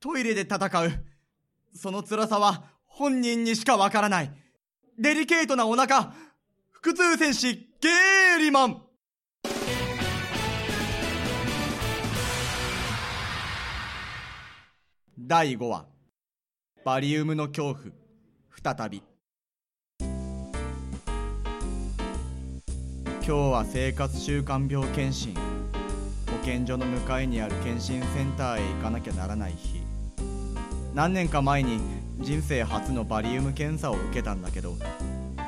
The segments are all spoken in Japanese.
トイレで戦う。その辛さは本人にしかわからない。デリケートなお腹、腹痛戦士ゲーリマン。第5話。バリウムの恐怖。再び。今日は生活習慣病検診。保健所の向かいにある検診センターへ行かなきゃならない日。何年か前に人生初のバリウム検査を受けたんだけど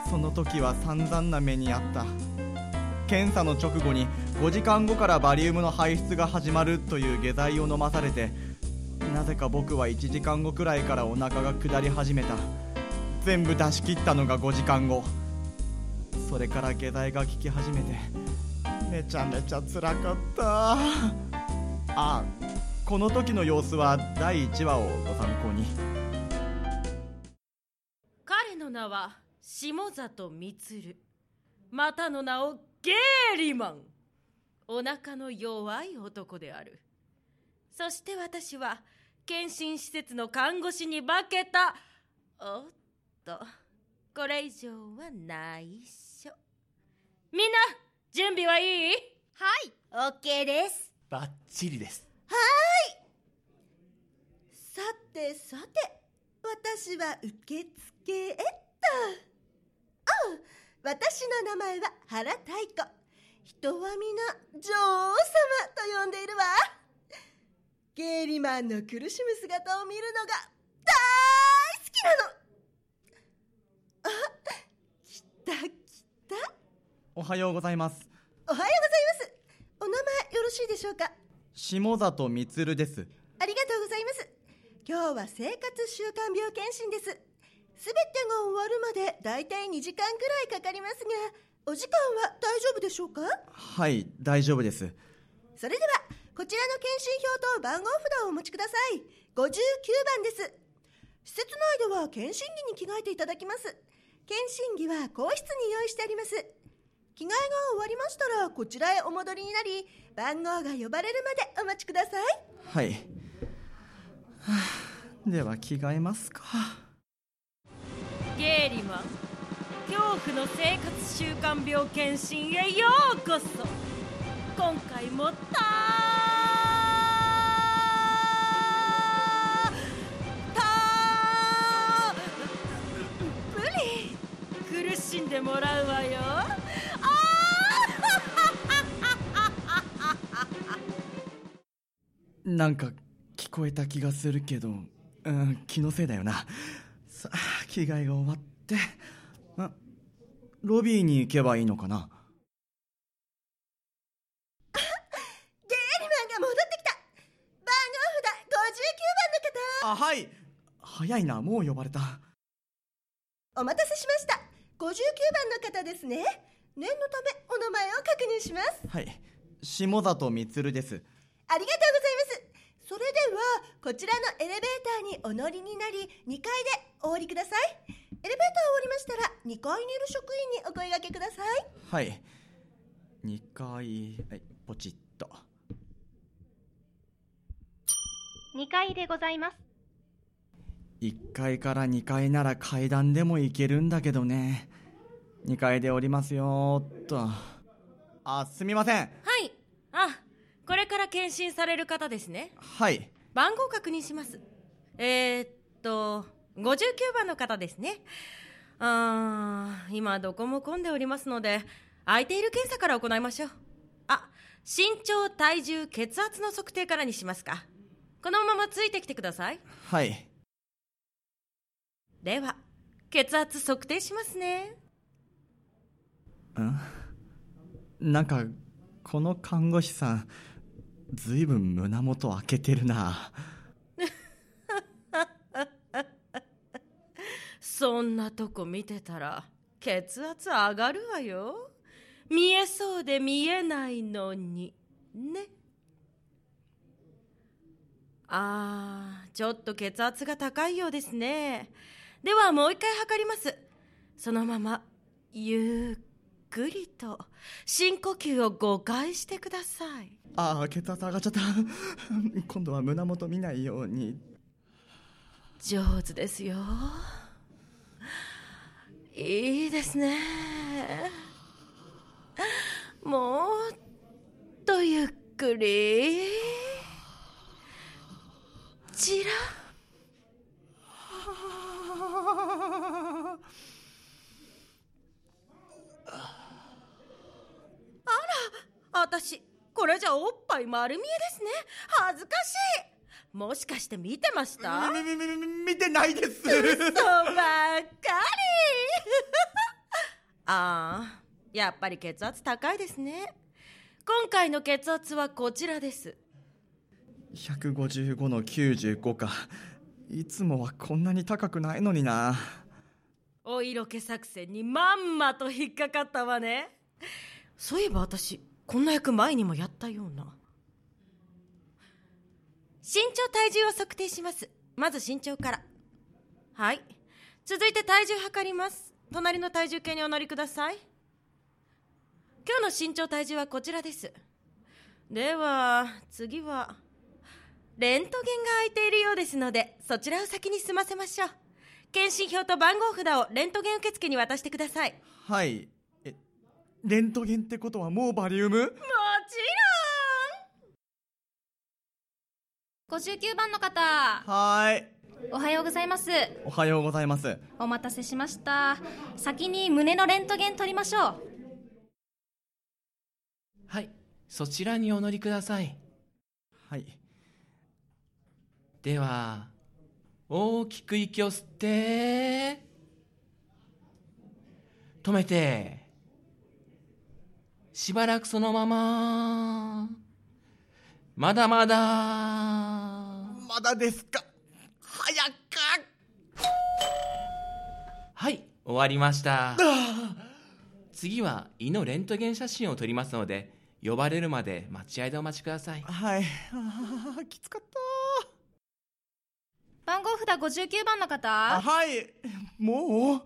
その時は散々な目にあった。検査の直後に5時間後からバリウムの排出が始まるという下剤を飲まされてなぜか僕は1時間後くらいからお腹が下り始めた。全部出し切ったのが5時間後。それから下剤が効き始めてめちゃめちゃ辛かった。あこの時の様子は第1話をご参考に。彼の名は下里充またの名をゲーリマン。お腹の弱い男である。そして私は検診施設の看護師に化けた。おっと。これ以上は内緒みんな準備はいい？はい、OK です。バッチリです。さてさて、私は受付へっと。あ私の名前は原太子。人は皆女王様と呼んでいるわ。ゲーリマンの苦しむ姿を見るのが大好きなの。あ、来た来た。おはようございますおはようございます。お名前よろしいでしょうか？下里充ですありがとうございます。今日は生活習慣病検診です。すべてが終わるまでだいたい2時間くらいかかりますが、お時間は大丈夫でしょうか？はい大丈夫ですそれでは、こちらの検診票と番号札をお持ちください。59番です。施設内では検診着に着替えていただきます。検診着は更衣室に用意してあります。着替えが終わりましたら、こちらへお戻りになり、番号が呼ばれるまでお待ちください。はい、はあ では着替えますか。ゲーリマン恐怖の生活習慣病検診へようこそ。今回もたたぶり苦しんでもらうわよ。なんか聞こえた気がするけど、うん、気のせいだよな。さあ、着替えが終わって、あ、ロビーに行けばいいのかな。ゲーリマンが戻ってきた。番号札59番の方。あ、はい。早いな、もう呼ばれた。お待たせしました。59番の方ですね。念のためお名前を確認します。はい、下里充です。ありがとうございますそれではこちらのエレベーターにお乗りになり2階でお降りくださいエレベーター終わりましたら2階にいる職員にお声掛けくださいはい。2階、はい、ポチッと。2階でございます。1階から2階なら階段でも行けるんだけどね。2階で降りますよーっと。あ、すみません。はいあこれから検診される方ですね。はい。番号確認します。えー、っと59番の方ですね。あー今どこも混んでおりますので空いている検査から行いましょう。あ身長体重血圧の測定からにしますか。このままついてきてください。はい。では血圧測定しますね。ん？なんか、この看護師さん、ずいぶん胸元開けてるな。そんなとこ見てたら血圧上がるわよ。見えそうで見えないのに。ね。あーちょっと血圧が高いようですね。ではもう一回測ります。そのままゆっくりと深呼吸を5回してくださいああ、血圧上がっちゃった。今度は胸元見ないように。上手ですよいいですねもっとゆっくりちらあら私これじゃおっぱい丸見えですね。恥ずかしい。もしかして見てました？みみみみ見てないです。そうばっかり。ああやっぱり血圧高いですね。今回の血圧はこちらです。155の95か。いつもはこんなに高くないのにな。お色気作戦にまんまと引っかかったわね。そういえば私こんな役前にもやったような身長体重を測定します。まず身長から。はい。続いて体重測ります。隣の体重計にお乗りください。今日の身長体重はこちらです。では次はレントゲンが空いているようですのでそちらを先に済ませましょう。検診票と番号札をレントゲン受付に渡してください。はい。えレントゲンってことはもうバリウム？もち59番の方はーい。おはようございます。おはようございます。お待たせしました。先に胸のレントゲン取りましょう。はい、そちらにお乗りください。はい。では、大きく息を吸って、止めて、しばらくそのまま、まだまだ、まだですか？早くはい、終わりました。次は胃のレントゲン写真を撮りますので、呼ばれるまで待合でお待ちください。はい。きつかった。番号札59番のあ方はい。もう？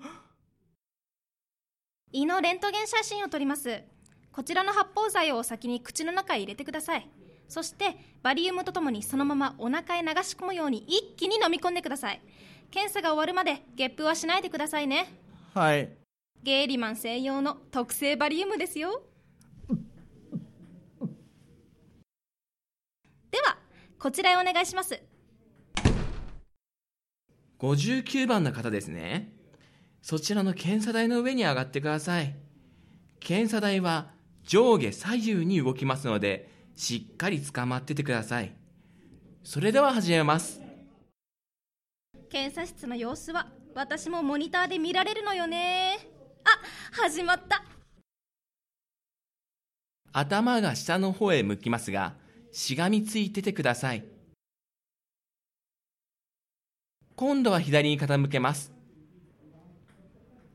胃のレントゲン写真を撮ります。こちらの発泡剤を先に口の中へ入れてくださいそしてバリウムとともにそのままお腹へ流し込むように一気に飲み込んでください。検査が終わるまでゲップはしないでくださいね。はい。ゲーリマン専用の特製バリウムですよ。ではこちらへお願いします。59番の方ですね。そちらの検査台の上に上がってください。検査台は上下左右に動きますので、しっかり捕まっててください。それでは始めます。検査室の様子は私もモニターで見られるのよねあ始まった頭が下の方へ向きますが、しがみついててください。今度は左に傾けます。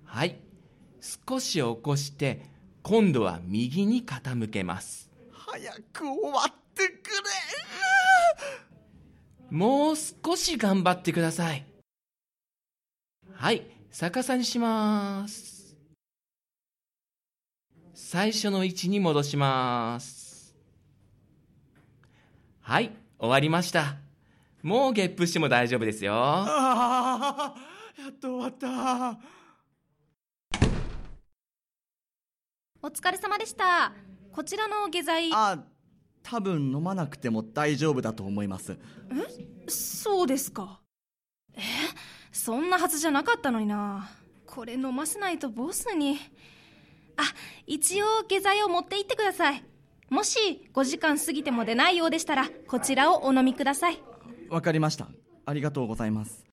はい。少し起こして、今度は右に傾けます。早く終わってくもう少し頑張ってください。はい、逆さにします。最初の位置に戻します。はい、終わりました。もうゲップしても大丈夫ですよ。ああやっと終わったお疲れ様でしたこちらの下剤あ多分飲まなくても大丈夫だと思います。そうですか。え？そんなはずじゃなかったのにな。これ飲ませないとボスに。あ一応下剤を持って行ってください。もし5時間過ぎても出ないようでしたらこちらをお飲みください。わかりました。ありがとうございます。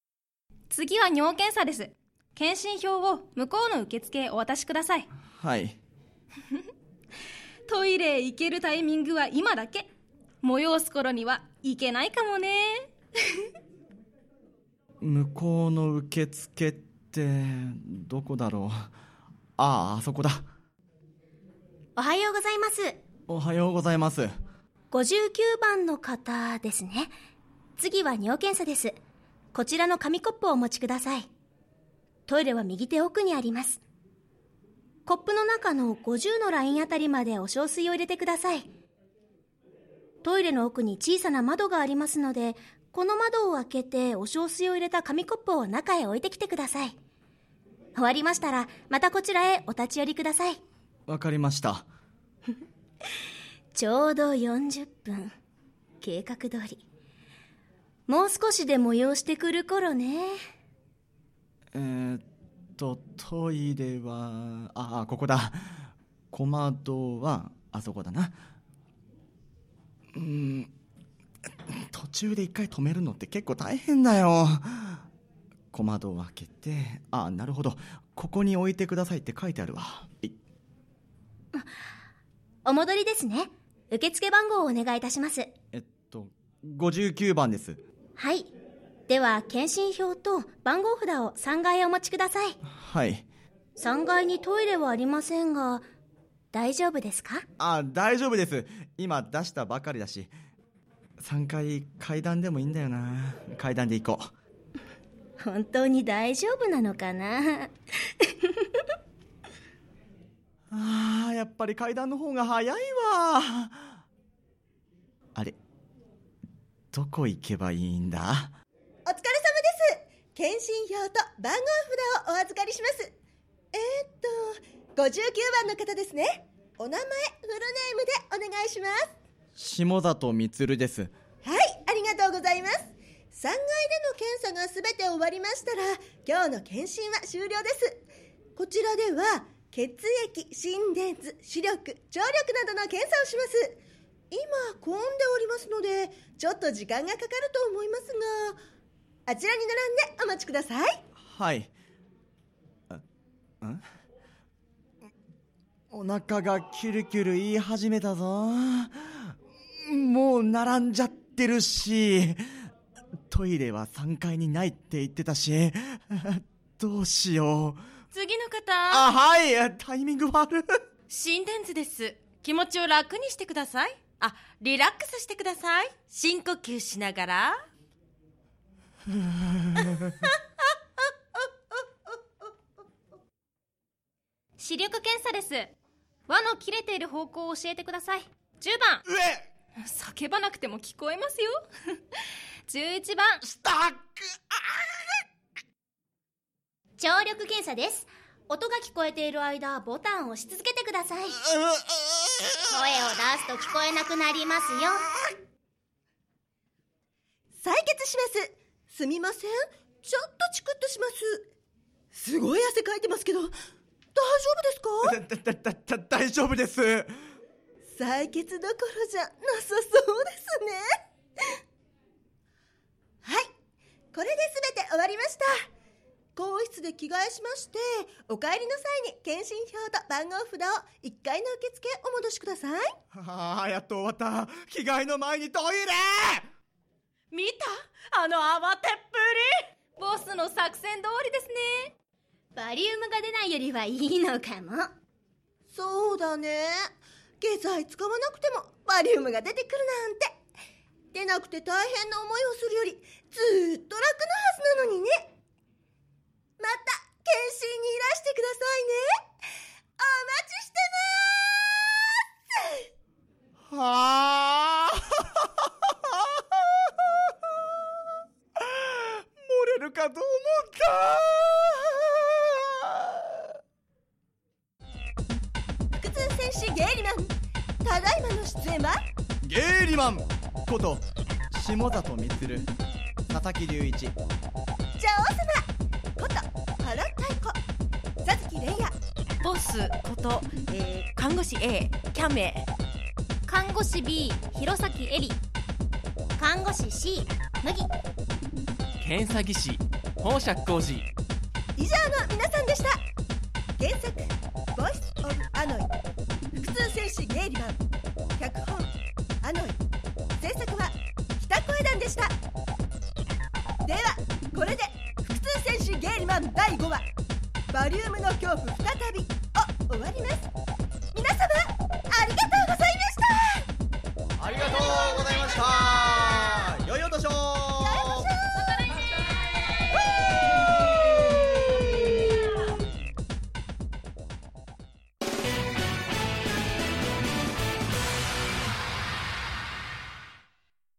次は尿検査です。検診票を向こうの受付へお渡しください。はい トイレへ行けるタイミングは今だけ催す頃には行けないかもね 向こうの受付ってどこだろう？あああそこだおはようございます。おはようございます59番の方ですね。次は尿検査です。こちらの紙コップをお持ちください。トイレは右手奥にあります。コップの中の50のラインあたりまでお小水を入れてください。トイレの奥に小さな窓がありますので、この窓を開けてお小水を入れた紙コップを中へ置いてきてください。終わりましたら、またこちらへお立ち寄りください。わかりました ちょうど40分。計画通り。もう少しで催してくる頃ね。えー、っとトイレはああここだ。小窓はあそこだな。うん途中で一回止めるのって結構大変だよ。小窓を開けてあなるほど。ここに置いてくださいって書いてあるわ。い。お戻りですね。受付番号をお願いいたします。えっと59番です。はい。では、検診票と番号札を3階へお持ちください。はい。3階にトイレはありませんが、大丈夫ですか？あ大丈夫です。今出したばかりだし3階階段でもいいんだよな。階段で行こう。本当に大丈夫なのかな？あーやっぱり階段の方が早いわ。あれどこ行けばいいんだ？検診票と番号札をお預かりします。えー、っと59番の方ですね。お名前フルネームでお願いします。下里充です。はいありがとうございます。3階での検査がすべて終わりましたら今日の検診は終了です。こちらでは血液心電図視力聴力などの検査をします。今混んでおりますのでちょっと時間がかかると思いますがあちらに並んでお待ちください。はい。あん？お腹がキュルキュル言い始めたぞ。もう並んじゃってるし。トイレは3階にないって言ってたし。どうしよう。次の方。あはい。タイミング悪い。心電図です。気持ちを楽にしてください。あリラックスしてください。深呼吸しながら視力検査です。輪の切れている方向を教えてください。10番。上叫ばなくても聞こえますよ。11番。スタック聴力検査です。音が聞こえている間、ボタンを押し続けてください。声を出すと聞こえなくなりますよ。採血しますすみません。ちょっとチクッとします。すごい汗かいてますけど大丈夫ですか？だだだだ大丈夫です。採血どころじゃなさそうですね。はい。これで全て終わりました。更衣室で着替えしましてお帰りの際に検診票と番号札を1階の受付へお戻しください。ああやっと終わった。着替えの前にトイレ見た？あの慌てっぷり。ボスの作戦通りですね。バリウムが出ないよりはいいのかも。そうだね。下剤使わなくてもバリウムが出てくるなんて。出なくて大変な思いをするよりずーっと楽なはずなのにね。またこと下里充佐々木隆一。女王様こと原太子。佐月玲也。ボスこと、えー看護師 A キャメ。看護師 B、弘前エリ。看護師 C、麦。検査技師宝釈浩二以上の皆さんでしたマン第5話バリウムの恐怖再び」を終わります。皆様ありがとうございました。ありがとうございました。